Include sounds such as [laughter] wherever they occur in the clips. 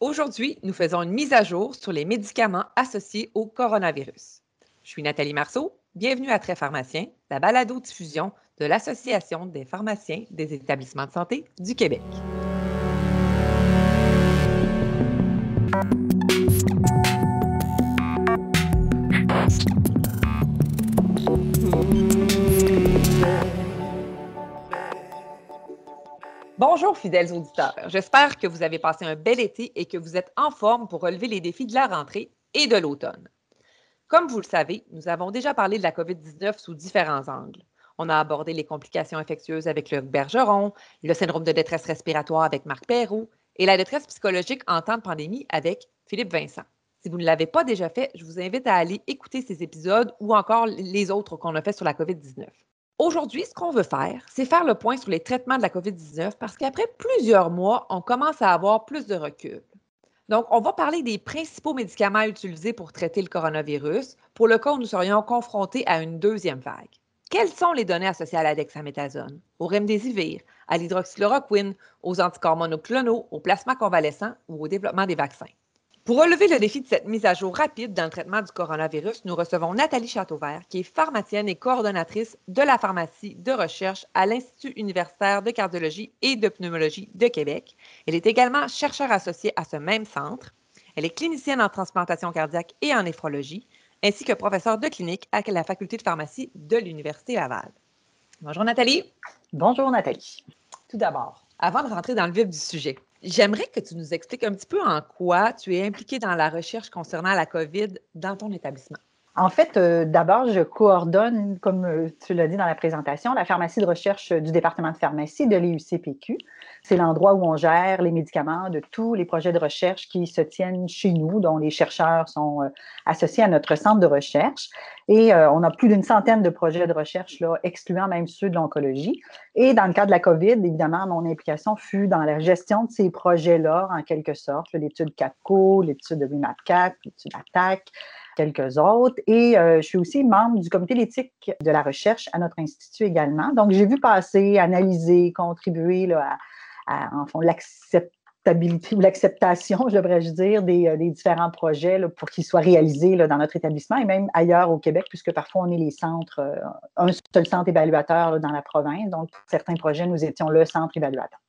Aujourd'hui, nous faisons une mise à jour sur les médicaments associés au coronavirus. Je suis Nathalie Marceau. Bienvenue à Très Pharmacien, la balado-diffusion de l'Association des pharmaciens des établissements de santé du Québec. Bonjour fidèles auditeurs. J'espère que vous avez passé un bel été et que vous êtes en forme pour relever les défis de la rentrée et de l'automne. Comme vous le savez, nous avons déjà parlé de la COVID-19 sous différents angles. On a abordé les complications infectieuses avec le Bergeron, le syndrome de détresse respiratoire avec Marc Perrault et la détresse psychologique en temps de pandémie avec Philippe Vincent. Si vous ne l'avez pas déjà fait, je vous invite à aller écouter ces épisodes ou encore les autres qu'on a fait sur la COVID-19. Aujourd'hui, ce qu'on veut faire, c'est faire le point sur les traitements de la COVID-19 parce qu'après plusieurs mois, on commence à avoir plus de recul. Donc, on va parler des principaux médicaments utilisés pour traiter le coronavirus pour le cas où nous serions confrontés à une deuxième vague. Quelles sont les données associées à la dexaméthasone, au remdesivir, à l'hydroxychloroquine, aux anticorps monoclonaux, au plasma convalescent ou au développement des vaccins? Pour relever le défi de cette mise à jour rapide dans le traitement du coronavirus, nous recevons Nathalie Châteauvert, qui est pharmacienne et coordonnatrice de la pharmacie de recherche à l'Institut universitaire de cardiologie et de pneumologie de Québec. Elle est également chercheure associée à ce même centre. Elle est clinicienne en transplantation cardiaque et en néphrologie, ainsi que professeure de clinique à la faculté de pharmacie de l'Université Laval. Bonjour Nathalie. Bonjour Nathalie. Tout d'abord, avant de rentrer dans le vif du sujet, J'aimerais que tu nous expliques un petit peu en quoi tu es impliqué dans la recherche concernant la COVID dans ton établissement. En fait, euh, d'abord, je coordonne, comme euh, tu l'as dit dans la présentation, la pharmacie de recherche du département de pharmacie de l'IUCPQ. C'est l'endroit où on gère les médicaments de tous les projets de recherche qui se tiennent chez nous, dont les chercheurs sont euh, associés à notre centre de recherche. Et on a plus d'une centaine de projets de recherche, là, excluant même ceux de l'oncologie. Et dans le cas de la COVID, évidemment, mon implication fut dans la gestion de ces projets-là, en quelque sorte, l'étude CAPCO, l'étude de REMAP4, l'étude ATTAC, quelques autres. Et euh, je suis aussi membre du comité d'éthique de la recherche à notre institut également. Donc, j'ai vu passer, analyser, contribuer là, à, en fond, l'acceptabilité ou l'acceptation, je devrais dire, des, euh, des, différents projets pour qu'ils soient réalisés dans notre établissement et même ailleurs au Québec, puisque parfois on est les centres, euh, un seul centre évaluateur dans la province. Donc, pour certains projets, nous étions le centre évaluateur.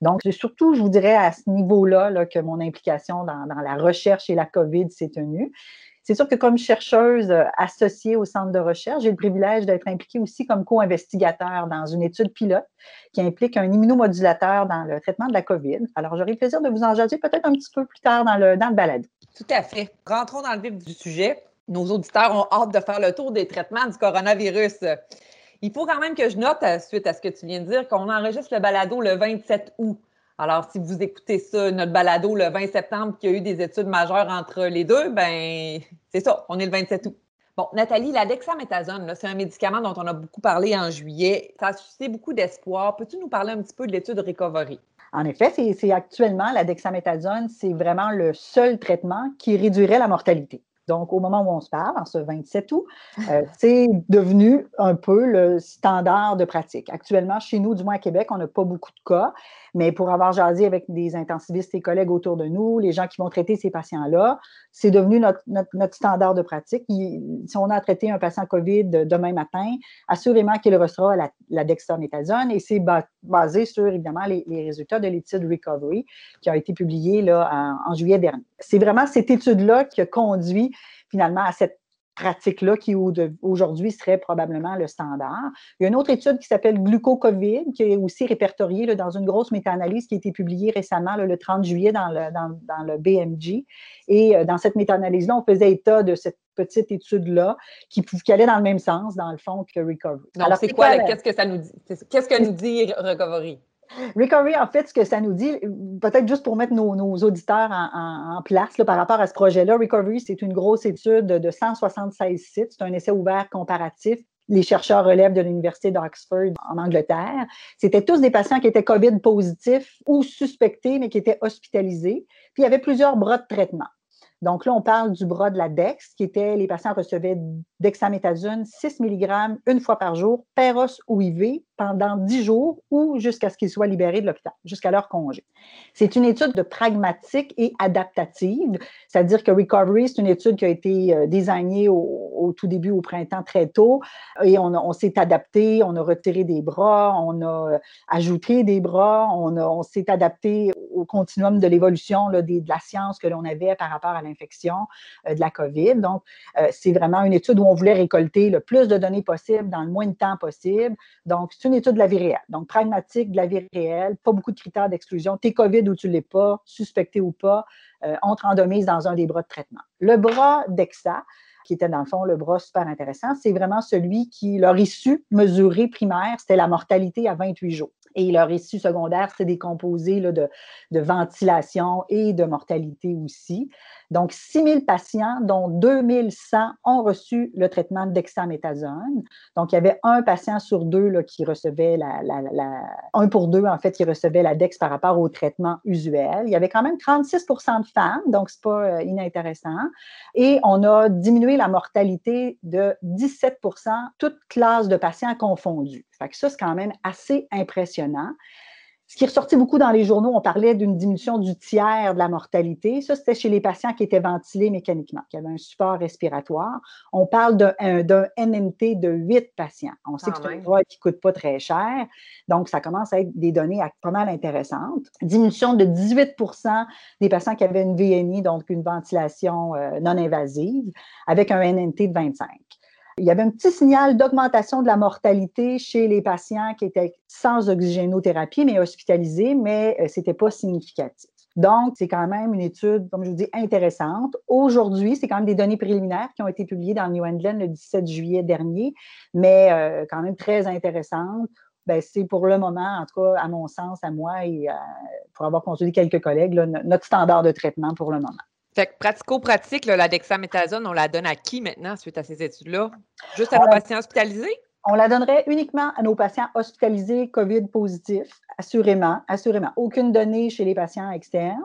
Donc, surtout, je vous dirais, à ce niveau-là là, que mon implication dans la recherche et la COVID s'est tenue. C'est sûr que comme chercheuse euh, associée au centre de recherche, j'ai le privilège d'être impliquée aussi comme co-investigateur dans une étude pilote qui implique un immunomodulateur dans le traitement de la COVID. Alors, j'aurai le plaisir de vous en jaser peut-être un petit peu plus tard dans le, dans le. Tout à fait. Rentrons dans le vif du sujet. Nos auditeurs ont hâte de faire le tour des traitements du coronavirus. Il faut quand même que je note, euh, suite à ce que tu viens de dire, qu'on enregistre le balado le 27 août. Alors, si vous écoutez ça, notre balado le 20 septembre, qu'il y a eu des études majeures entre les deux, ben c'est ça, on est le 27 août. Bon, Nathalie, la dexaméthasone, c'est un médicament dont on a beaucoup parlé en juillet. Ça a suscité beaucoup d'espoir. Peux-tu nous parler un petit peu de l'étude Recovery? En effet, c'est actuellement la dexaméthasone, c'est vraiment le seul traitement qui réduirait la mortalité. Donc, au moment où on se parle, en ce 27 août, euh, [laughs] c'est devenu un peu le standard de pratique. Actuellement, chez nous, du moins à Québec, on n'a pas beaucoup de cas, mais pour avoir jasé avec des intensivistes et collègues autour de nous, les gens qui vont traiter ces patients-là, c'est devenu notre, notre, standard de pratique. si on a traité un patient COVID demain matin, assurément qu'il recevra la, la dexaméthasone et c'est basé sur, évidemment, les, résultats de l'étude Recovery qui a été publiée là, en juillet dernier. C'est vraiment cette étude-là qui a conduit finalement à cette pratique-là qui aujourd'hui serait probablement le standard. Il y a une autre étude qui s'appelle Glucocovid, qui est aussi répertoriée dans une grosse méta-analyse qui a été publiée récemment le 30 juillet dans le, dans, le BMG. Et euh, dans cette méta-analyse-là, on faisait état de cette petite étude-là qui, qui, allait dans le même sens, dans le fond, que Recovery. Alors, c'est quoi, qu'est-ce que ça nous dit? Qu'est-ce que nous dit Recovery? Recovery, en fait, ce que ça nous dit, peut-être juste pour mettre nos, auditeurs en, place par rapport à ce projet-là, Recovery, c'est une grosse étude de 176 sites. C'est un essai ouvert comparatif les chercheurs relèvent de l'Université d'Oxford en Angleterre. C'était tous des patients qui étaient COVID positifs ou suspectés, mais qui étaient hospitalisés. Puis il y avait plusieurs bras de traitement. Donc là, on parle du bras de la DEX, qui était les patients recevaient dexaméthasone 6 mg une fois par jour, PEROS ou IV, pendant 10 jours ou jusqu'à ce qu'ils soient libérés de l'hôpital, jusqu'à leur congé. C'est une étude de pragmatique et adaptative, c'est-à-dire que Recovery, c'est une étude qui a été euh, désignée au, tout début, au printemps, très tôt, et on, s'est adapté, on a retiré des bras, on a euh, ajouté des bras, on, s'est adapté au continuum de l'évolution de la science que l'on avait par rapport à l'infection euh, de la COVID. Donc, c'est vraiment une étude où on voulait récolter le plus de données possible dans le moins de temps possible. Donc, c'est une étude de la vie réelle. Donc, pragmatique de la vie réelle, pas beaucoup de critères d'exclusion. T'es COVID ou tu l'es pas, suspecté ou pas, euh, entre en domise dans un des bras de traitement. Le bras d'EXA, qui était dans le fond le bras super intéressant, c'est vraiment celui qui, leur issue mesurée primaire, c'était la mortalité à 28 jours. Et leur issue secondaire, c'était des composés de, ventilation et de mortalité aussi. Donc, 6 000 patients, dont 2 100 ont reçu le traitement dexaméthasone. Donc, il y avait un patient sur deux qui recevait la, Un pour deux, en fait, qui recevait la dex par rapport au traitement usuel. Il y avait quand même 36% de femmes, donc c'est pas euh, inintéressant. Et on a diminué la mortalité de 17% toutes classes de patients confondus. Fait que ça, c'est quand même assez impressionnant. Ce qui est ressorti beaucoup dans les journaux, on parlait d'une diminution du tiers de la mortalité. Ça, c'était chez les patients qui étaient ventilés mécaniquement, qui avaient un support respiratoire. On parle d'un NMT de 8 patients. On sait que c'est un droit qui ne coûte pas très cher. Donc, ça commence à être des données pas mal intéressantes. Diminution de 18% des patients qui avaient une VNI, donc une ventilation euh, non invasive, avec un NMT de 25 il y avait un petit signal d'augmentation de la mortalité chez les patients qui étaient sans oxygénothérapie, mais hospitalisés, mais euh, ce n'était pas significatif. Donc, c'est quand même une étude, comme je vous dis, intéressante. Aujourd'hui, c'est quand même des données préliminaires qui ont été publiées dans New England le 17 juillet dernier, mais euh, quand même très intéressantes. Ben, c'est pour le moment, en tout cas, à mon sens, à moi et pour avoir consulté quelques collègues, notre standard de traitement pour le moment. Fait que pratico-pratique, la dexaméthasone, on la donne à qui maintenant suite à ces études-là? Juste à nos patients hospitalisés? On la donnerait uniquement à nos patients hospitalisés COVID positifs, assurément, assurément. Aucune donnée chez les patients externes.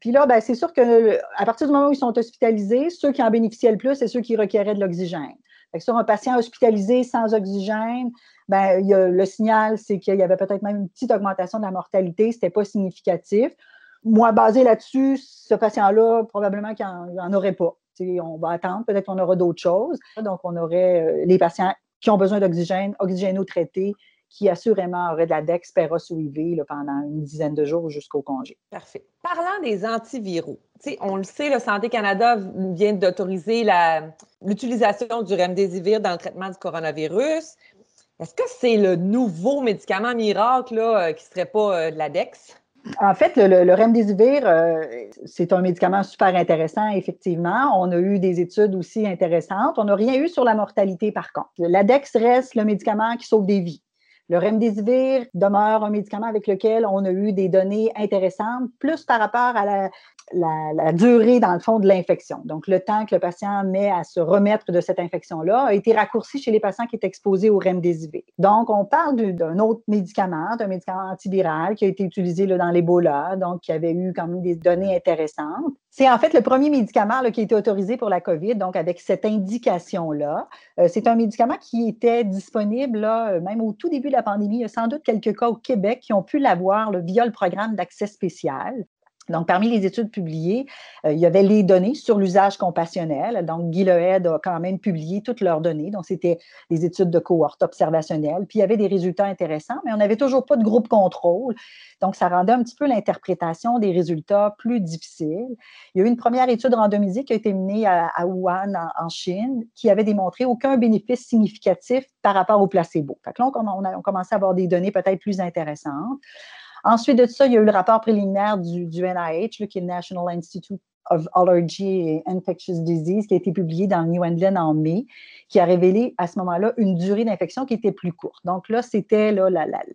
Puis là, ben, c'est sûr que à partir du moment où ils sont hospitalisés, ceux qui en bénéficiaient le plus, c'est ceux qui requéraient de l'oxygène. Sur un patient hospitalisé sans oxygène, ben, le signal, c'est qu'il y avait peut-être même une petite augmentation de la mortalité, ce n'était pas significatif moi, basé là-dessus, ce patient-là, probablement qu'il n'en aurait pas. on va attendre, peut-être qu'on aura d'autres choses. Donc, on aurait euh, les patients qui ont besoin d'oxygène, oxygéno-traité, qui assurément auraient de la Dex, ou IV pendant une dizaine de jours jusqu'au congé. Parfait. Parlant des antiviraux, on le sait, le Santé Canada vient d'autoriser l'utilisation du remdesivir dans le traitement du coronavirus. Est-ce que c'est le nouveau médicament miracle euh, qui ne serait pas euh, de la Dex? En fait, le, remdesivir, euh, c'est un médicament super intéressant, effectivement. On a eu des études aussi intéressantes. On n'a rien eu sur la mortalité, par contre. L'ADEX reste le médicament qui sauve des vies. Le remdesivir demeure un médicament avec lequel on a eu des données intéressantes, plus par rapport à la, la, durée, dans le fond, de l'infection. Donc, le temps que le patient met à se remettre de cette infection-là a été raccourci chez les patients qui étaient exposés au remdesivir. Donc, on parle d'un autre médicament, d'un médicament antiviral qui a été utilisé là, dans l'Ebola, donc qui avait eu quand même des données intéressantes. C'est en fait le premier médicament qui a été autorisé pour la COVID, donc avec cette indication-là. Euh, c'est un médicament qui était disponible là, même au tout début de la pandémie. Il y a sans doute quelques cas au Québec qui ont pu l'avoir via le programme d'accès spécial. Donc, parmi les études publiées, euh, il y avait les données sur l'usage compassionnel. Donc, Guy a quand même publié toutes leurs données. Donc, c'était des études de cohorte observationnelle. Puis, il y avait des résultats intéressants, mais on n'avait toujours pas de groupe contrôle. Donc, ça rendait un petit peu l'interprétation des résultats plus difficile. Il y a eu une première étude randomisée qui a été menée à, Wuhan, en, Chine, qui avait démontré aucun bénéfice significatif par rapport au placebo. Fait que là, on, a, on commençait à avoir des données peut-être plus intéressantes. Ensuite de ça, il y a eu le rapport préliminaire du, NIH, qui le National Institute of Allergy and Infectious Disease, qui a été publié dans le New England en mai, qui a révélé à ce moment-là une durée d'infection qui était plus courte. Donc là, c'était là,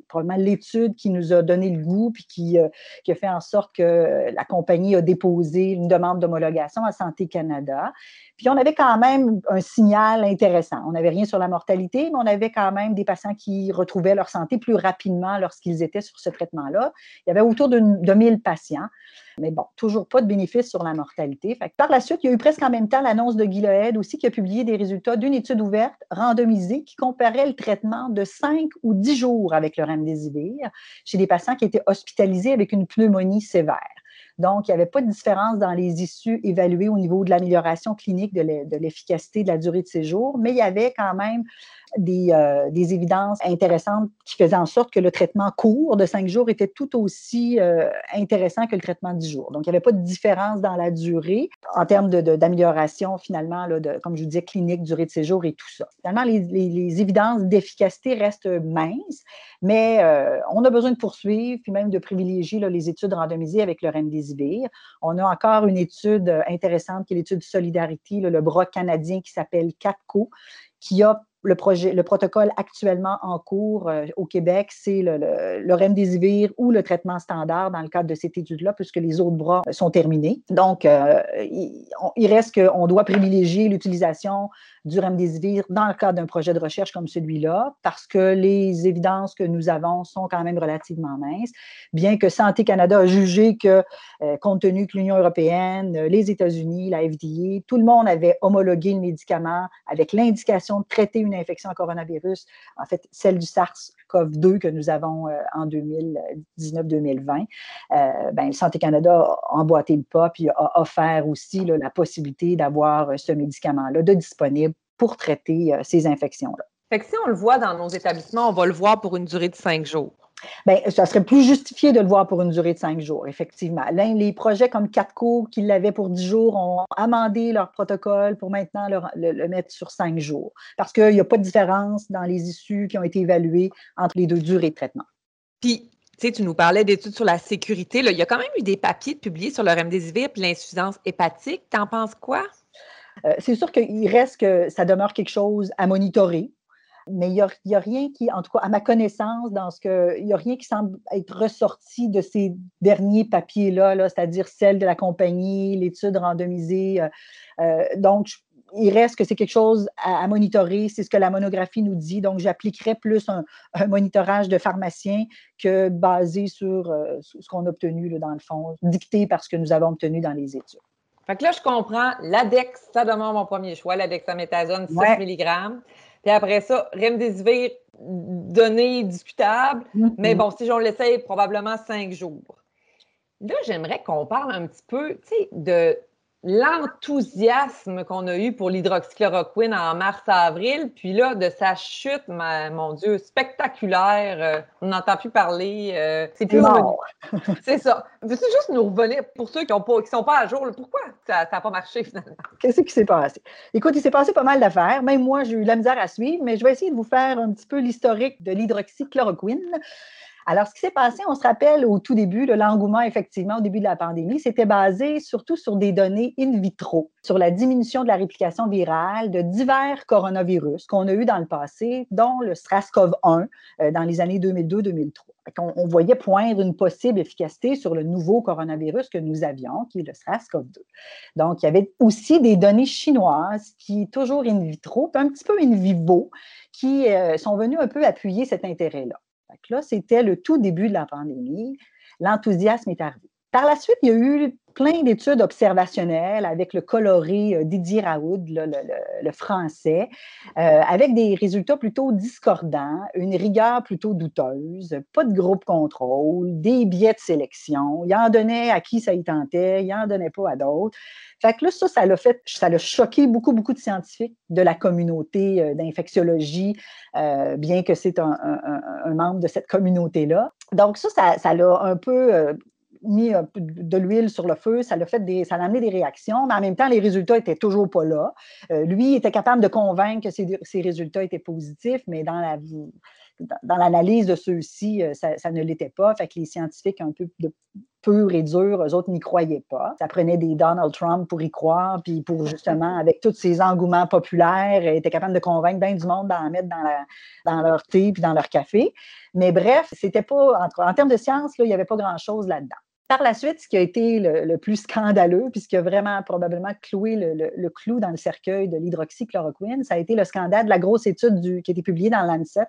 probablement l'étude qui nous a donné le goût, puis qui, euh, qui, a fait en sorte que la compagnie a déposé une demande d'homologation à Santé Canada. Puis on avait quand même un signal intéressant. On n'avait rien sur la mortalité, mais on avait quand même des patients qui retrouvaient leur santé plus rapidement lorsqu'ils étaient sur ce traitement-là. Il y avait autour de 1000 patients. Mais bon, toujours pas de bénéfice sur la mortalité. par la suite, il y a eu presque en même temps l'annonce de Guy aussi qui a publié des résultats d'une étude ouverte randomisée qui comparait le traitement de 5 ou 10 jours avec le remdesivir chez des patients qui étaient hospitalisés avec une pneumonie sévère. Donc, il n'y avait pas de différence dans les issues évaluées au niveau de l'amélioration clinique de l'efficacité de la durée de séjour, mais il y avait quand même euh, des, évidences intéressantes qui faisaient en sorte que le traitement court de cinq jours était tout aussi euh, intéressant que le traitement de 10 jours. Donc, il n'y avait pas de différence dans la durée en termes d'amélioration, finalement, comme je vous disais, clinique, durée de séjour et tout ça. Finalement, les, évidences d'efficacité restent minces, mais euh, on a besoin de poursuivre, puis même de privilégier les études randomisées avec le On a encore une étude intéressante qui est l'étude Solidarity, le bras canadien qui s'appelle CATCO, qui a le, protocole actuellement en cours euh, au Québec, c'est le, le, le, remdesivir ou le traitement standard dans le cadre de cette étude-là, puisque les autres bras sont terminés. Donc, euh, il, il, reste qu'on doit privilégier l'utilisation du remdesivir dans le cadre d'un projet de recherche comme celui-là, parce que les évidences que nous avons sont quand même relativement minces, bien que Santé Canada a jugé que, euh, compte tenu que l'Union européenne, les États-Unis, la FDA, tout le monde avait homologué le médicament avec l'indication de traiter une infection à coronavirus, en fait, celle du SARS-CoV-2 que nous avons euh, en 2019-2020, euh, ben, Santé Canada a emboîté le pas puis a offert aussi la possibilité d'avoir ce médicament-là de disponible pour traiter euh, ces infections-là. Si on le voit dans nos établissements, on va le voir pour une durée de cinq jours. Bien, ça serait plus justifié de le voir pour une durée de cinq jours, effectivement. les projets comme CATCO, qui l'avaient pour dix jours, ont amendé leur protocole pour maintenant le, mettre sur cinq jours. Parce qu'il n'y a pas de différence dans les issues qui ont été évaluées entre les deux durées de traitement. Puis, tu sais, tu nous parlais d'études sur la sécurité. Il y a quand même eu des papiers publiés sur le remdesivir et l'insuffisance hépatique. T'en penses quoi? Euh, c'est sûr qu'il reste que ça demeure quelque chose à monitorer mais il n'y a, rien qui, en tout cas, à ma connaissance, dans ce que, il n'y a rien qui semble être ressorti de ces derniers papiers-là, -là, cest à dire celle de la compagnie, l'étude randomisée. Euh, euh, donc, il reste que c'est quelque chose à, monitorer, c'est ce que la monographie nous dit. Donc, j'appliquerais plus un, monitorage de pharmacien que basé sur, euh, ce qu'on a obtenu, là, dans le fond, dicté par ce que nous avons obtenu dans les études. Fait que là, je comprends, l'ADEX, ça demeure mon premier choix, l'adexaméthasone 6 mg. Puis après ça, remdesivir, données discutables. Mm-hmm. Mais bon, si j'en l'essaye, probablement cinq jours. Là, j'aimerais qu'on parle un petit peu, tu sais, de l'enthousiasme qu'on a eu pour l'hydroxychloroquine en mars-avril, puis là, de sa chute, mon Dieu, spectaculaire. Euh, on n'entend plus parler. Euh, c'est plus [laughs] C'est ça. Veux-tu juste nous revenir, pour ceux qui ne sont pas à jour, pourquoi ça n'a pas marché finalement? Qu'est-ce qui s'est passé? Écoute, il s'est passé pas mal d'affaires. Même moi, j'ai eu la misère à suivre, mais je vais essayer de vous faire un petit peu l'historique de l'hydroxychloroquine. Alors, ce qui s'est passé, on se rappelle au tout début, l'engouement, effectivement, au début de la pandémie, c'était basé surtout sur des données in vitro, sur la diminution de la réplication virale de divers coronavirus qu'on a eu dans le passé, dont le SRAS-CoV-1 euh, dans les années 2002-2003. On, voyait poindre une possible efficacité sur le nouveau coronavirus que nous avions, qui est le SRAS-CoV-2. Donc, il y avait aussi des données chinoises qui, toujours in vitro, un petit peu in vivo, qui euh, sont venues un peu appuyer cet intérêt-là là, c'était le tout début de la pandémie. L'enthousiasme est arrivé. Par la suite, il y a eu plein d'études observationnelles avec le coloré euh, Didier Raoud, le, français, euh, avec des résultats plutôt discordants, une rigueur plutôt douteuse, pas de groupe contrôle, des biais de sélection. Il en donnait à qui ça y tentait, il en donnait pas à d'autres. Fait que là, ça, ça l'a fait, ça l'a choqué beaucoup, beaucoup de scientifiques de la communauté euh, d'infectiologie, bien que c'est un, membre de cette communauté-là. Donc, ça, ça l'a un peu mis de l'huile sur le feu, ça l'a fait des, ça a amené des réactions, mais en même temps, les résultats étaient toujours pas là. Euh, lui était capable de convaincre que ses, résultats étaient positifs, mais dans la dans l'analyse de ceux-ci, euh, ça, ne l'était pas. Fait que les scientifiques un peu de pur et dur, eux autres n'y croyaient pas. Ça prenait des Donald Trump pour y croire, puis pour justement, avec tous ces engouements populaires, étaient capables de convaincre bien du monde d'en mettre dans, leur thé puis dans leur café. Mais bref, c'était pas, en, en termes de science, il n'y avait pas grand-chose là-dedans. Par la suite, ce qui a été le, plus scandaleux, puis ce qui a vraiment probablement cloué le, clou dans le cercueil de l'hydroxychloroquine, ça a été le scandale de la grosse étude qui a été publiée dans Lancet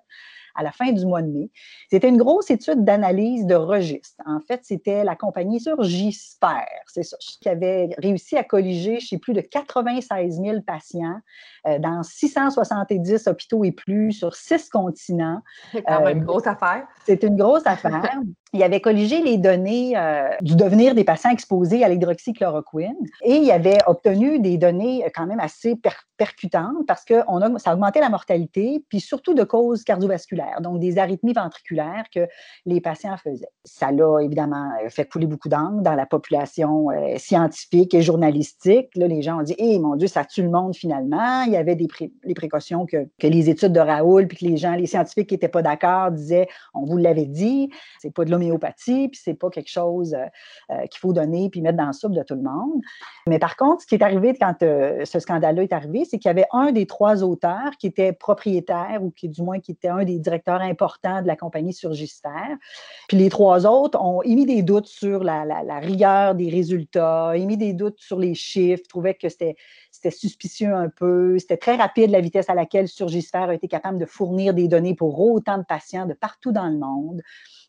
à la fin du mois de mai. C'était une grosse étude d'analyse de registres. En fait, c'était la compagnie Surgisper, c'est ça, qui avait réussi à colliger chez plus de 96 000 patients euh, dans 670 hôpitaux et plus sur six continents. C'est quand même une grosse affaire. C'est une grosse affaire. Il avait colligé les données euh, du devenir des patients exposés à l'hydroxychloroquine et il avait obtenu des données quand même assez percutantes parce que ça augmentait la mortalité, puis surtout de causes cardiovasculaires, donc des arythmies ventriculaires que les patients faisaient. Ça l'a évidemment fait couler beaucoup d'encre dans la population euh, scientifique et journalistique. Là, les gens ont dit Eh mon Dieu, ça tue le monde finalement. Il y avait des les précautions que, que, les études de Raoul, puis que les gens, les scientifiques qui n'étaient pas d'accord disaient On vous l'avait dit, c'est pas de l'homéopathie, puis c'est pas quelque chose euh, euh, qu'il faut donner puis mettre dans la soupe de tout le monde. Mais par contre, ce qui est arrivé quand euh, ce scandale-là est arrivé, c'est qu'il y avait un des trois auteurs qui était propriétaire ou qui, du moins, qui était un des directeurs importants de la compagnie Surgister. Puis les trois autres ont émis des doutes sur la, la rigueur des résultats, émis des doutes sur les chiffres, trouvaient que c'était suspicieux un peu, c'était très rapide la vitesse à laquelle Surgisper a été capable de fournir des données pour autant de patients de partout dans le monde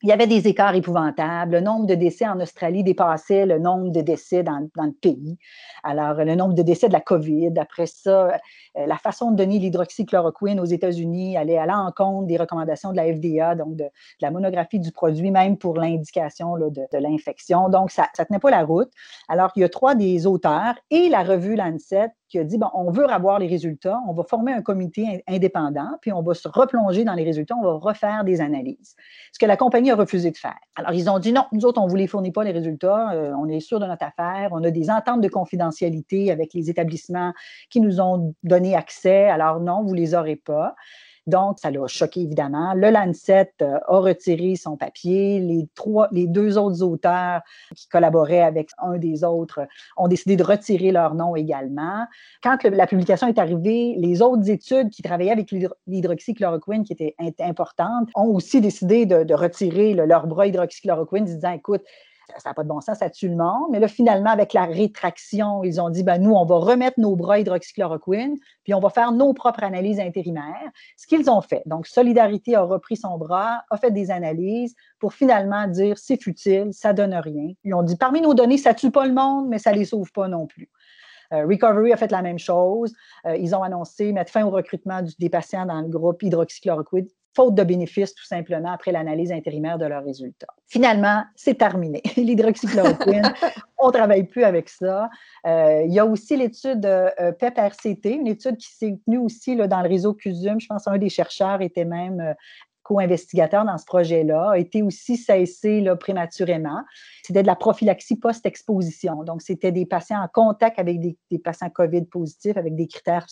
il y avait des écarts épouvantables. Le nombre de décès en Australie dépassait le nombre de décès dans, le pays. Alors, le nombre de décès de la COVID. Après ça, euh, la façon de donner l'hydroxychloroquine aux États-Unis allait à l'encontre des recommandations de la FDA, donc de, la monographie du produit, même pour l'indication de, de l'infection. Donc, ça ne tenait pas la route. Alors, il y a trois des auteurs et la revue Lancet qui a dit, bon, on veut avoir les résultats, on va former un comité indépendant, puis on va se replonger dans les résultats, on va refaire des analyses. Ce que la compagnie a refusé de faire. Alors, ils ont dit, non, nous autres, on ne vous les fournit pas, les résultats, euh, on est sûr de notre affaire, on a des ententes de confidentialité avec les établissements qui nous ont donné accès, alors non, vous ne les aurez pas. Donc, ça l'a choqué évidemment. Le Lancet euh, a retiré son papier. Les, trois, les deux autres auteurs qui collaboraient avec un des autres ont décidé de retirer leur nom également. Quand la publication est arrivée, les autres études qui travaillaient avec l'hydroxychloroquine, qui étaient importantes, ont aussi décidé de, retirer leur bras hydroxychloroquine, disant, écoute, ça n'a pas de bon sens, ça tue le monde. Mais là, finalement, avec la rétraction, ils ont dit, ben, nous, on va remettre nos bras hydroxychloroquine, puis on va faire nos propres analyses intérimaires. Ce qu'ils ont fait. Donc, Solidarité a repris son bras, a fait des analyses pour finalement dire, c'est futile, ça donne rien. Ils ont dit, parmi nos données, ça tue pas le monde, mais ça les sauve pas non plus. Euh, Recovery a fait la même chose. Euh, ils ont annoncé mettre fin au recrutement des patients dans le groupe hydroxychloroquine faute de bénéfices tout simplement après l'analyse intérimaire de leurs résultats. Finalement, c'est terminé. [laughs] L'hydroxychloroquine, on ne travaille plus avec ça. Euh, il y a aussi l'étude euh, PEP-RCT, une étude qui s'est tenue aussi là, dans le réseau CUSUM. Je pense qu'un des chercheurs était même co-investigateur dans ce projet-là, a été aussi cessé là, prématurément. C'était de la prophylaxie post-exposition. Donc, c'était des patients en contact avec des, patients COVID positifs, avec des critères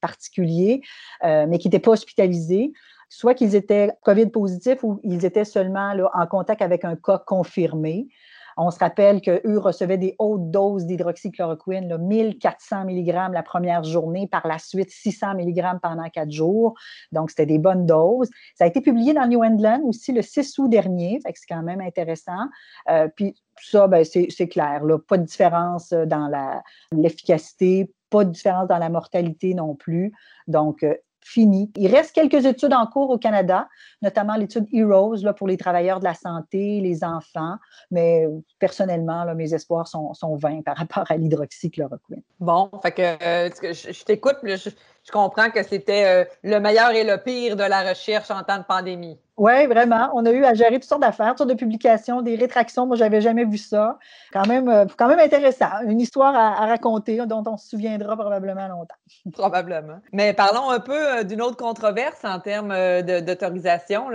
particuliers, mais qui n'étaient pas hospitalisés soit qu'ils étaient COVID positifs ou ils étaient seulement en contact avec un cas confirmé. On se rappelle qu'eux recevaient des hautes doses d'hydroxychloroquine, 1400 mg la première journée, par la suite 600 mg pendant quatre jours. Donc, c'était des bonnes doses. Ça a été publié dans New England aussi le 6 août dernier, c'est quand même intéressant. Euh, puis ça, ben, c'est clair, pas de différence dans l'efficacité, pas de différence dans la mortalité non plus. Donc, euh, Il reste quelques études en cours au Canada, notamment l'étude Heroes pour les travailleurs de la santé, les enfants, mais personnellement, mes espoirs sont, sont vains par rapport à l'hydroxychloroquine. Bon, fait que euh, je, t'écoute, je, je, comprends que c'était euh, le meilleur et le pire de la recherche en temps de pandémie. Oui, vraiment. On a eu à gérer toutes sortes d'affaires, toutes sortes de publications, des rétractions. Moi, j'avais jamais vu ça. Quand même, euh, quand même intéressant. Une histoire à, raconter dont on se souviendra probablement longtemps. [laughs] Probablement. Mais parlons un peu euh, d'une autre controverse en termes euh, d'autorisation.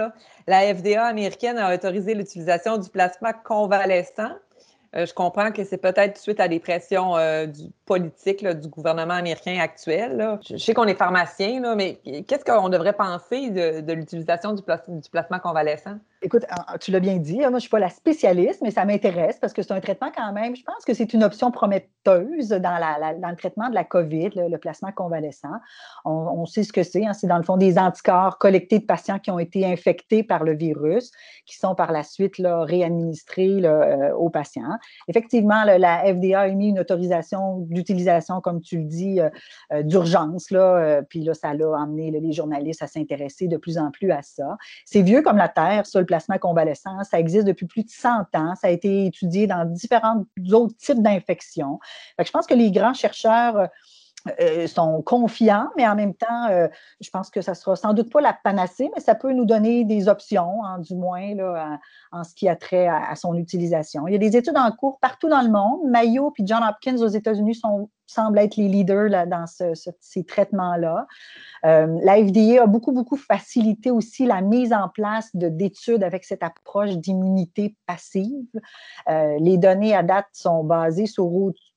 La FDA américaine a autorisé l'utilisation du plasma convalescent je comprends que c'est peut-être suite à des pressions du, politiques du gouvernement américain actuel. Je, sais qu'on est pharmacien, mais qu'est-ce qu'on devrait penser de, l'utilisation du, du plasma convalescent? Écoute, tu l'as bien dit, hein, moi je ne suis pas la spécialiste, mais ça m'intéresse parce que c'est un traitement quand même, je pense que c'est une option prometteuse dans, le traitement de la COVID, le, plasma convalescent. On, sait ce que c'est, hein, c'est dans le fond des anticorps collectés de patients qui ont été infectés par le virus, qui sont par la suite réadministrés euh, aux patients. Effectivement, la FDA a émis une autorisation d'utilisation, comme tu le dis, d'urgence. Là, puis là, ça a amené les journalistes à s'intéresser de plus en plus à ça. C'est vieux comme la Terre, ça, le plasma convalescent. Ça existe depuis plus de 100 ans. Ça a été étudié dans différents autres types d'infections. Je pense que les grands chercheurs euh, sont confiants, mais en même temps, euh, je pense que ça sera sans doute pas la panacée, mais ça peut nous donner des options, hein, du moins là, en ce qui a trait à, son utilisation. Il y a des études en cours partout dans le monde. Mayo et John Hopkins aux États-Unis semblent être les leaders dans ces traitements-là. Euh, la FDA a beaucoup, beaucoup facilité aussi la mise en place d'études avec cette approche d'immunité passive. les données à date sont basées sur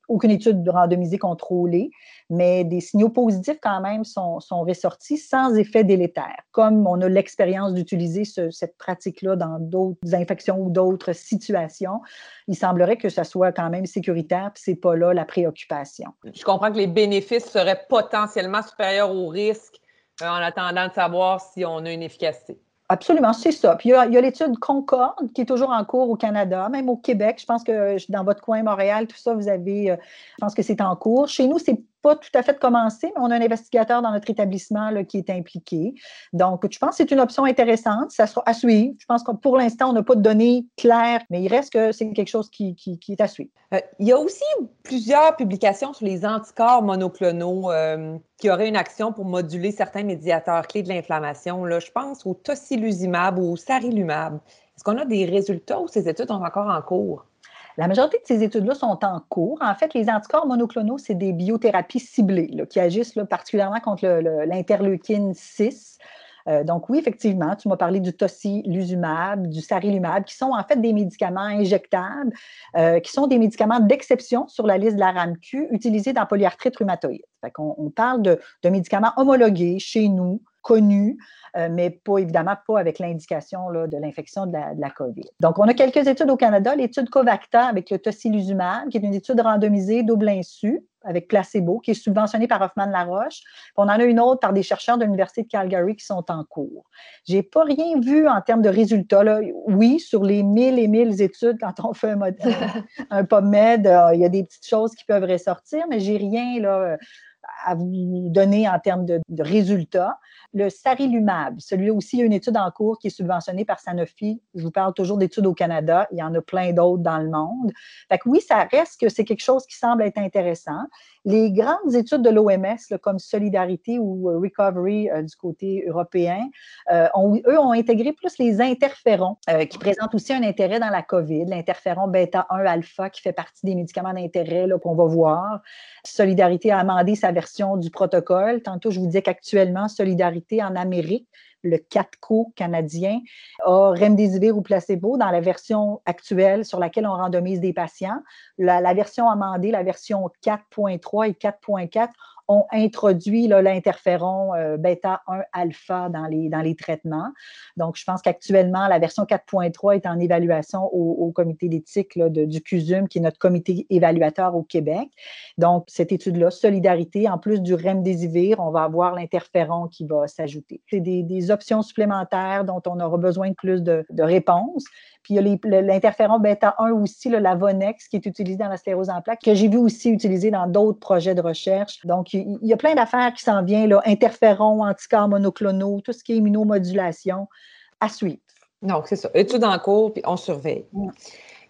aucune étude randomisée contrôlée, mais des signaux positifs quand même sont, ressortis sans effet délétère. Comme on a l'expérience d'utiliser cette pratique-là dans d'autres infections ou d'autres situations, il semblerait que ça soit quand même sécuritaire, puis c'est pas là la préoccupation. Je comprends que les bénéfices seraient potentiellement supérieurs aux risques euh, en attendant de savoir si on a une efficacité. Absolument, c'est ça. Puis il y a, l'étude Concorde qui est toujours en cours au Canada, même au Québec. Je pense que dans votre coin Montréal, tout ça, vous avez, euh, je pense que c'est en cours. Chez nous, c'est pas tout à fait commencé, mais on a un investigateur dans notre établissement là, qui est impliqué. Donc, je pense que c'est une option intéressante. Ça sera à suivre. Je pense que pour l'instant, on n'a pas de données claires, mais il reste que c'est quelque chose qui, est à suivre. Euh, il y a aussi plusieurs publications sur les anticorps monoclonaux euh, qui auraient une action pour moduler certains médiateurs clés de l'inflammation. Je pense au tocilizumab ou au sarilumab. Est-ce qu'on a des résultats ou ces études sont encore en cours? La majorité de ces études-là sont en cours. En fait, les anticorps monoclonaux, c'est des biothérapies ciblées qui agissent particulièrement contre l'interleukine 6. Euh, donc oui, effectivement, tu m'as parlé du tocilizumab, du sarilumab, qui sont en fait des médicaments injectables, euh, qui sont des médicaments d'exception sur la liste de la RAMQ utilisés dans polyarthrite rhumatoïde. on parle de, de médicaments homologués chez nous, connus, euh, mais pas évidemment pas avec l'indication de l'infection de la, COVID. Donc, on a quelques études au Canada. L'étude Covacta avec le tocilizumab, qui est une étude randomisée double insu avec placebo, qui est subventionnée par Hoffman Laroche. on en a une autre par des chercheurs de l'Université de Calgary qui sont en cours. Je n'ai pas rien vu en termes de résultats. Là. Oui, sur les mille et mille études, quand on fait un, [laughs] un PubMed, euh, il y a des petites choses qui peuvent ressortir, mais j'ai rien là, à vous donner en termes de, résultats. Le sarilumab, celui-là aussi, il y a une étude en cours qui est subventionnée par Sanofi. Je vous parle toujours d'études au Canada. Il y en a plein d'autres dans le monde. Fait oui, ça reste que c'est quelque chose qui semble être intéressant. Les grandes études de l'OMS, comme Solidarité ou euh, Recovery euh, du côté européen, euh, eux ont intégré plus les interférons, qui présentent aussi un intérêt dans la COVID. L'interféron bêta-1 alpha, qui fait partie des médicaments d'intérêt qu'on va voir. Solidarité a amendé sa version du protocole. Tantôt, je vous disais qu'actuellement, Solidarité en Amérique le 4-co canadien, a remdesivir ou placebo dans la version actuelle sur laquelle on randomise des patients. La, la version amendée, la version 4.3 et 4.4 ont introduit l'interféron euh, bêta-1 alpha dans les, dans les traitements. Donc, je pense qu'actuellement, la version 4.3 est en évaluation au, comité d'éthique du CUSUM, qui est notre comité évaluateur au Québec. Donc, cette étude-là, solidarité, en plus du remdesivir, on va avoir l'interféron qui va s'ajouter. C'est des, options supplémentaires dont on aura besoin de plus de réponses. Puis il y a l'interféron bêta-1 aussi, la Vonex, qui est utilisé dans la sclérose en plaques, que j'ai vu aussi utilisé dans d'autres projets de recherche. Donc, il y a plein d'affaires qui s'en viennent, là, interféron, anticorps monoclonaux, tout ce qui est immunomodulation, à suivre. Donc, c'est ça. Études en cours, puis on surveille.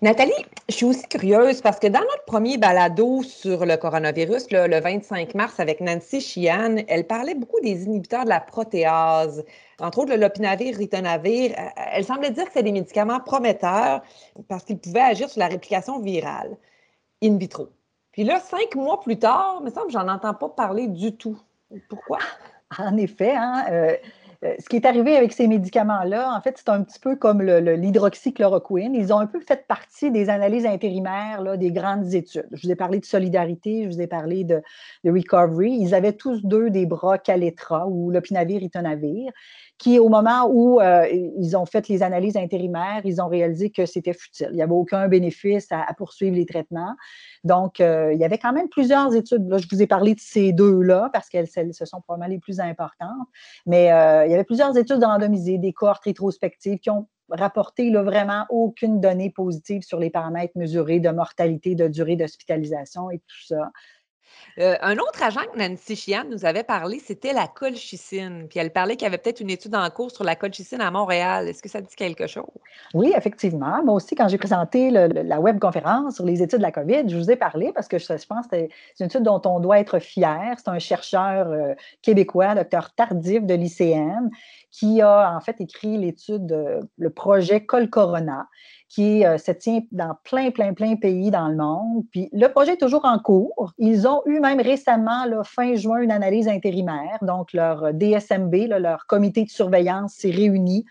Nathalie, je suis aussi curieuse parce que dans notre premier balado sur le coronavirus, le 25 mars avec Nancy Chian, elle parlait beaucoup des inhibiteurs de la protéase, entre autres le lopinavir, ritonavir. Elle semblait dire que c'est des médicaments prometteurs parce qu'ils pouvaient agir sur la réplication virale in vitro. Puis là, cinq mois plus tard, il me semble que j'en entends pas parler du tout. Pourquoi? En effet, hein, euh, euh, ce qui est arrivé avec ces médicaments-là, en fait, c'est un petit peu comme l'hydroxychloroquine. Ils ont un peu fait partie des analyses intérimaires des grandes études. Je vous ai parlé de solidarité, je vous ai parlé de, recovery. Ils avaient tous deux des bras Caletra ou lopinavir, ritonavir, qui, au moment où euh, ils ont fait les analyses intérimaires, ils ont réalisé que c'était futile. Il n'y avait aucun bénéfice à, poursuivre les traitements. Donc, euh, il y avait quand même plusieurs études. Là, je vous ai parlé de ces deux-là parce qu'elles ce sont probablement les plus importantes. Mais il y avait plusieurs études randomisées, des cohortes rétrospectives qui ont rapporté vraiment aucune donnée positive sur les paramètres mesurés de mortalité, de durée d'hospitalisation et tout ça. Euh, un autre agent que Nancy Chian nous avait parlé, c'était la colchicine. Puis elle parlait qu'il y avait peut-être une étude en cours sur la colchicine à Montréal. Est-ce que ça dit quelque chose? Oui, effectivement. Moi aussi, quand j'ai présenté la webconférence sur les études de la COVID, je vous ai parlé parce que je, pense que c'est une étude dont on doit être fier. C'est un chercheur euh, québécois, docteur Tardif de l'ICM, qui a en fait écrit l'étude, le projet Col Corona, qui euh, se tient dans plein, plein, plein pays dans le monde. Puis le projet est toujours en cours. Ils ont eu même récemment, fin juin, une analyse intérimaire. Donc, leur DSMB, leur comité de surveillance s'est réuni,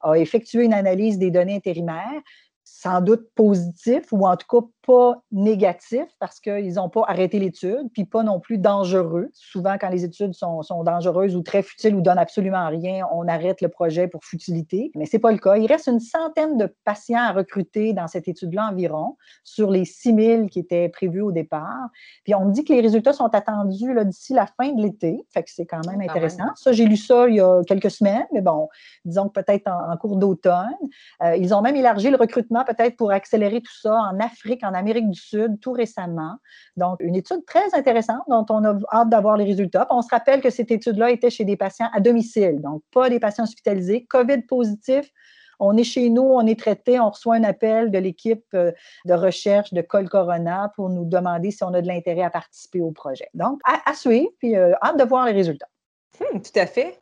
a effectué une analyse des données intérimaires sans doute positif ou en tout cas pas négatif parce qu'ils n'ont pas arrêté l'étude, puis pas non plus dangereux. Souvent, quand les études sont, dangereuses ou très futiles ou donnent absolument rien, on arrête le projet pour futilité. Mais ce n'est pas le cas. Il reste une centaine de patients à recruter dans cette étude-là environ, sur les 6 000 qui étaient prévus au départ. Puis on me dit que les résultats sont attendus d'ici la fin de l'été. Fait que c'est quand même intéressant. Ça, j'ai lu ça il y a quelques semaines, mais bon, disons que peut-être en, cours d'automne. Euh, ils ont même élargi le recrutement peut-être pour accélérer tout ça en Afrique, en Amérique du Sud tout récemment. Donc, une étude très intéressante dont on a hâte d'avoir les résultats. on se rappelle que cette étude-là était chez des patients à domicile, donc pas des patients hospitalisés, COVID positif. On est chez nous, on est traité, on reçoit un appel de l'équipe euh, de recherche de Col Corona pour nous demander si on a de l'intérêt à participer au projet. Donc, à, suivre, puis euh, hâte de voir les résultats. Hmm, tout à fait.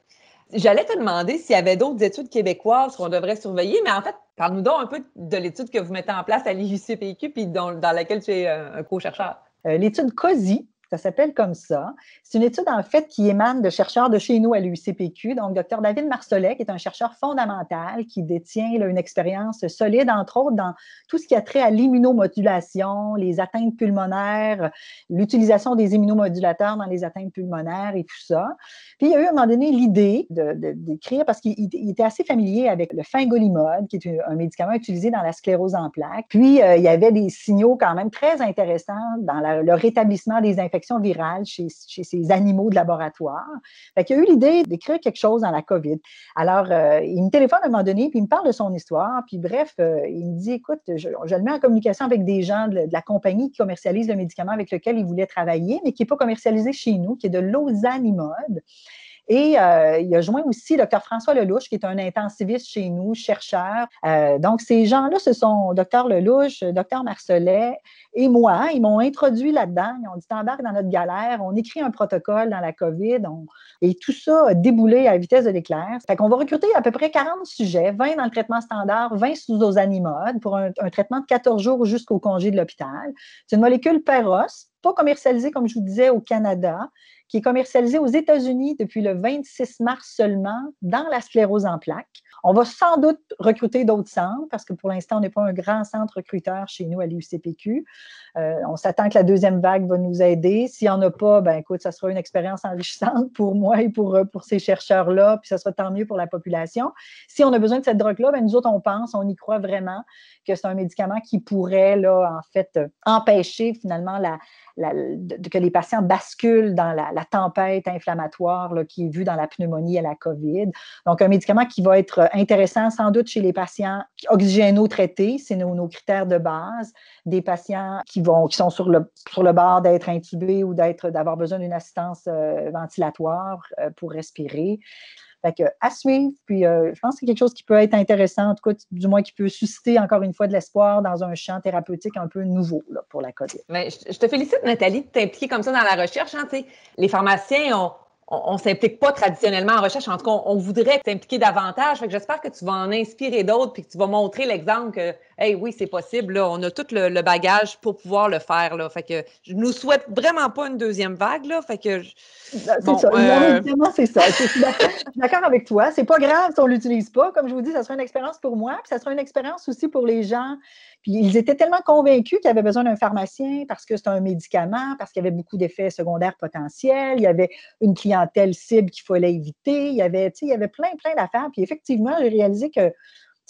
J'allais te demander s'il y avait d'autres études québécoises qu'on devrait surveiller, mais en fait, parle-nous donc un peu de l'étude que vous mettez en place à l'IUCPQ puis dans, dans laquelle tu es euh, un co-chercheur. Euh, l'étude COSI, ça s'appelle comme ça. C'est une étude, en fait, qui émane de chercheurs de chez nous à l'UCPQ. Donc, Dr. David Marcelet, qui est un chercheur fondamental, qui détient une expérience solide, entre autres, dans tout ce qui a trait à l'immunomodulation, les atteintes pulmonaires, l'utilisation des immunomodulateurs dans les atteintes pulmonaires et tout ça. Puis, il a eu à un moment donné l'idée d'écrire, parce qu'il était assez familier avec le fingolimod, qui est un médicament utilisé dans la sclérose en plaques. Puis, euh, il y avait des signaux quand même très intéressants dans le rétablissement des infections virale chez, ces animaux de laboratoire. Fait a eu l'idée d'écrire quelque chose dans la COVID. Alors, euh, il me téléphone à un moment donné, puis il me parle de son histoire, puis bref, euh, il me dit, écoute, je, le mets en communication avec des gens de, la compagnie qui commercialise le médicament avec lequel il voulait travailler, mais qui n'est pas commercialisé chez nous, qui est de l'Ozanimod. Et euh, il a joint aussi docteur François Lelouch, qui est un intensiviste chez nous, chercheur. Euh, donc, ces gens-là, ce sont docteur Lelouch, docteur Marcelet et moi. Ils m'ont introduit là-dedans. Ils ont dit t'embarques dans notre galère, on écrit un protocole dans la COVID. Et tout ça a déboulé à vitesse de l'éclair. Fait qu'on va recruter à peu près 40 sujets, 20 dans le traitement standard, 20 sous aux animodes pour un, un traitement de 14 jours jusqu'au congé de l'hôpital. C'est une molécule Peros, pas commercialisée, comme je vous disais, au Canada, qui est commercialisé aux États-Unis depuis le 26 mars seulement dans la sclérose en plaques. On va sans doute recruter d'autres centres parce que pour l'instant, on n'est pas un grand centre recruteur chez nous à l'UCPQ. Euh, on s'attend que la deuxième vague va nous aider. S'il n'y en a pas, ben écoute, ça sera une expérience enrichissante [laughs] pour moi et pour, euh, pour ces chercheurs-là, puis ça sera tant mieux pour la population. Si on a besoin de cette drogue-là, ben nous autres, on pense, on y croit vraiment que c'est un médicament qui pourrait, là, en fait, empêcher finalement la, que les patients basculent dans la, tempête inflammatoire qui est vue dans la pneumonie et la COVID. Donc, un médicament qui va être intéressant sans doute chez les patients oxygéno-traités, c'est nos, critères de base, des patients qui, vont, qui sont sur le, sur le bord d'être intubés ou d'avoir besoin d'une assistance euh, ventilatoire euh, pour respirer. Fait que, à suivre. Puis, euh, je pense que c'est quelque chose qui peut être intéressant, en tout cas, du moins qui peut susciter encore une fois de l'espoir dans un champ thérapeutique un peu nouveau pour la COVID. Mais je, te félicite, Nathalie, de t'impliquer comme ça dans la recherche. Hein, les pharmaciens on ne s'implique pas traditionnellement en recherche. En tout cas, on, voudrait t'impliquer davantage. j'espère que tu vas en inspirer d'autres puis que tu vas montrer l'exemple que, hey, oui, c'est possible. on a tout le, bagage pour pouvoir le faire. Là. Fait que je nous souhaite vraiment pas une deuxième vague. Là. Fait que c'est ça. Euh, c'est ça. Je suis d'accord avec toi. C'est pas grave si on l'utilise pas. Comme je vous dis, ça sera une expérience pour moi. Puis ça sera une expérience aussi pour les gens puis ils étaient tellement convaincus qu'ils avaient besoin d'un pharmacien parce que c'est un médicament, parce qu'il y avait beaucoup d'effets secondaires potentiels, il y avait une clientèle cible qu'il fallait éviter, il y avait, il y avait plein, plein d'affaires. Puis effectivement, j'ai réalisé que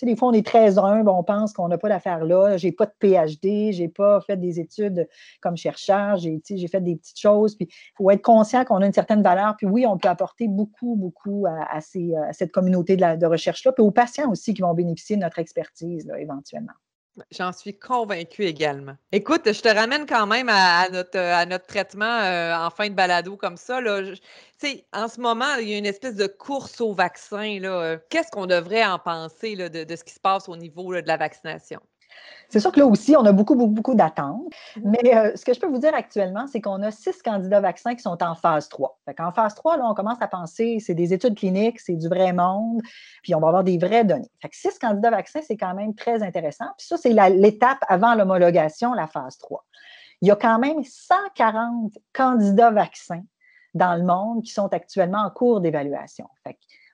des fois, on est très humble, on pense qu'on n'a pas d'affaires là. J'ai pas de PhD, j'ai pas fait des études comme chercheur, j'ai fait des petites choses. Puis, il faut être conscient qu'on a une certaine valeur. Puis oui, on peut apporter beaucoup, beaucoup à, cette communauté de, de recherche-là, puis aux patients aussi qui vont bénéficier de notre expertise, là, éventuellement. J'en suis convaincue également. Écoute, je te ramène quand même à, notre, à notre, traitement euh, en fin de balado comme ça. Là. en ce moment, il y a une espèce de course au vaccin. Qu'est-ce qu'on devrait en penser de, de, ce qui se passe au niveau de la vaccination? C'est sûr que là aussi, on a beaucoup, beaucoup, beaucoup d'attentes. Mmh. Mais euh, ce que je peux vous dire actuellement, c'est qu'on a six candidats vaccins qui sont en phase 3. en phase 3, là, on commence à penser, c'est des études cliniques, c'est du vrai monde, puis on va avoir des vraies données. Fait que six candidats vaccins, c'est quand même très intéressant. Puis ça, c'est l'étape avant l'homologation, la phase 3. Il y a quand même 140 candidats vaccins dans le monde qui sont actuellement en cours d'évaluation.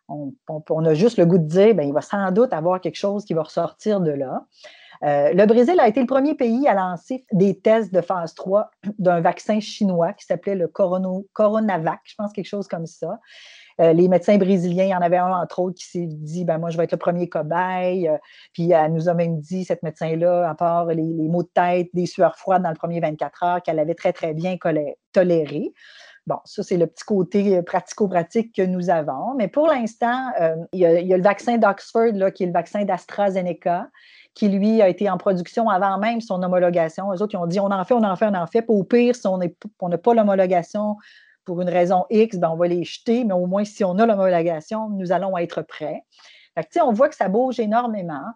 On, on, a juste le goût de dire, bien, il va sans doute avoir quelque chose qui va ressortir de là. Euh, le Brésil a été le premier pays à lancer des tests de phase 3 [clears throat] d'un vaccin chinois qui s'appelait le Coronavac, je pense quelque chose comme ça. Euh, les médecins brésiliens, il y en avait un, entre autres, qui s'est dit ben, Moi, je vais être le premier cobaye. Euh, puis elle nous a même dit, cette médecin-là, à part les, maux de tête, des sueurs froides dans le premier 24 heures, qu'elle avait très, très bien toléré. Bon, ça, c'est le petit côté pratico-pratique que nous avons. Mais pour l'instant, il, y a le vaccin d'Oxford, qui est le vaccin d'AstraZeneca, qui, lui, a été en production avant même son homologation. Eux autres, ils ont dit on en fait, on en fait, on en fait. au pire, si on n'a pas l'homologation pour une raison X, ben, on va les jeter, mais au moins, si on a l'homologation, nous allons être prêts. Fait on voit que ça bouge énormément.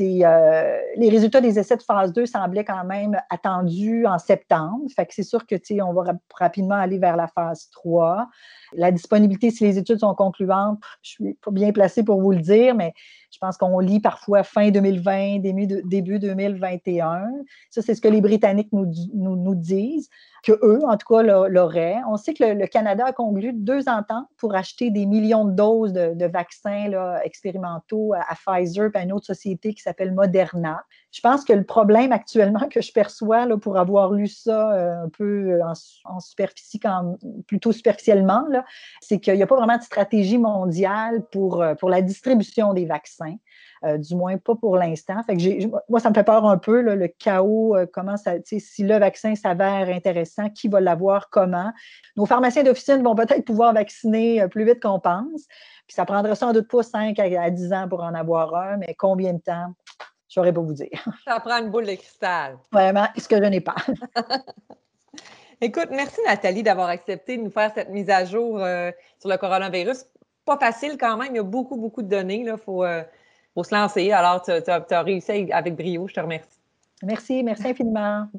Euh, les résultats des essais de phase 2 semblaient quand même attendus en septembre. Fait que c'est sûr que on va rapidement aller vers la phase 3. La disponibilité, si les études sont concluantes, je suis pas bien placée pour vous le dire, mais je pense qu'on lit parfois fin 2020, début, début 2021. Ça, c'est ce que les Britanniques nous, nous, disent, que eux, en tout cas, l'auraient. On sait que le, Canada a conclu deux ententes pour acheter des millions de doses de, vaccins expérimentaux à, Pfizer et à une autre société qui s'appelle Moderna. Je pense que le problème actuellement que je perçois, là, pour avoir lu ça euh, un peu euh, en, superficie, plutôt superficiellement, c'est qu'il n'y a pas vraiment de stratégie mondiale pour, euh, pour la distribution des vaccins. Du moins pas pour l'instant. Fait que moi, ça me fait peur un peu, le chaos, comment ça, si le vaccin s'avère intéressant, qui va l'avoir, comment. Nos pharmaciens d'officine vont peut-être pouvoir vacciner plus vite qu'on pense. Puis ça prendra sans doute pas 5 à 10 ans pour en avoir un, mais combien de temps? Je saurais pas vous dire. [laughs] Ça prend une boule de cristal. Vraiment, ce que je n'ai pas. [laughs] Écoute, merci Nathalie d'avoir accepté de nous faire cette mise à jour euh, sur le coronavirus. Pas facile quand même, il y a beaucoup, beaucoup de données. Il faut, euh, faut, se lancer. Alors, tu as, réussi avec brio, je te remercie. Merci, merci infiniment.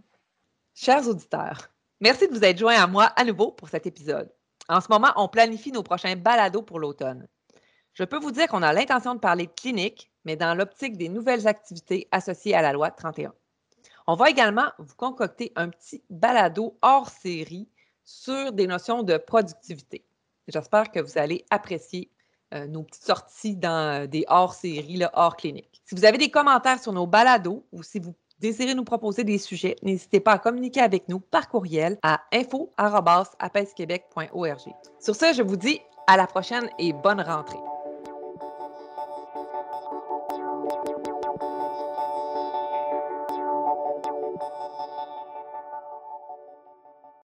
Chers auditeurs, merci de vous être joints à moi à nouveau pour cet épisode. En ce moment, on planifie nos prochains balados pour l'automne. Je peux vous dire qu'on a l'intention de parler de clinique, mais dans l'optique des nouvelles activités associées à la loi 31. On va également vous concocter un petit balado hors série sur des notions de productivité. J'espère que vous allez apprécier euh, nos petites sorties dans euh, des hors-séries, hors clinique. Si vous avez des commentaires sur nos balados ou si vous désirez nous proposer des sujets, n'hésitez pas à communiquer avec nous par courriel à info.apesquebec.org. Sur ce, je vous dis à la prochaine et bonne rentrée.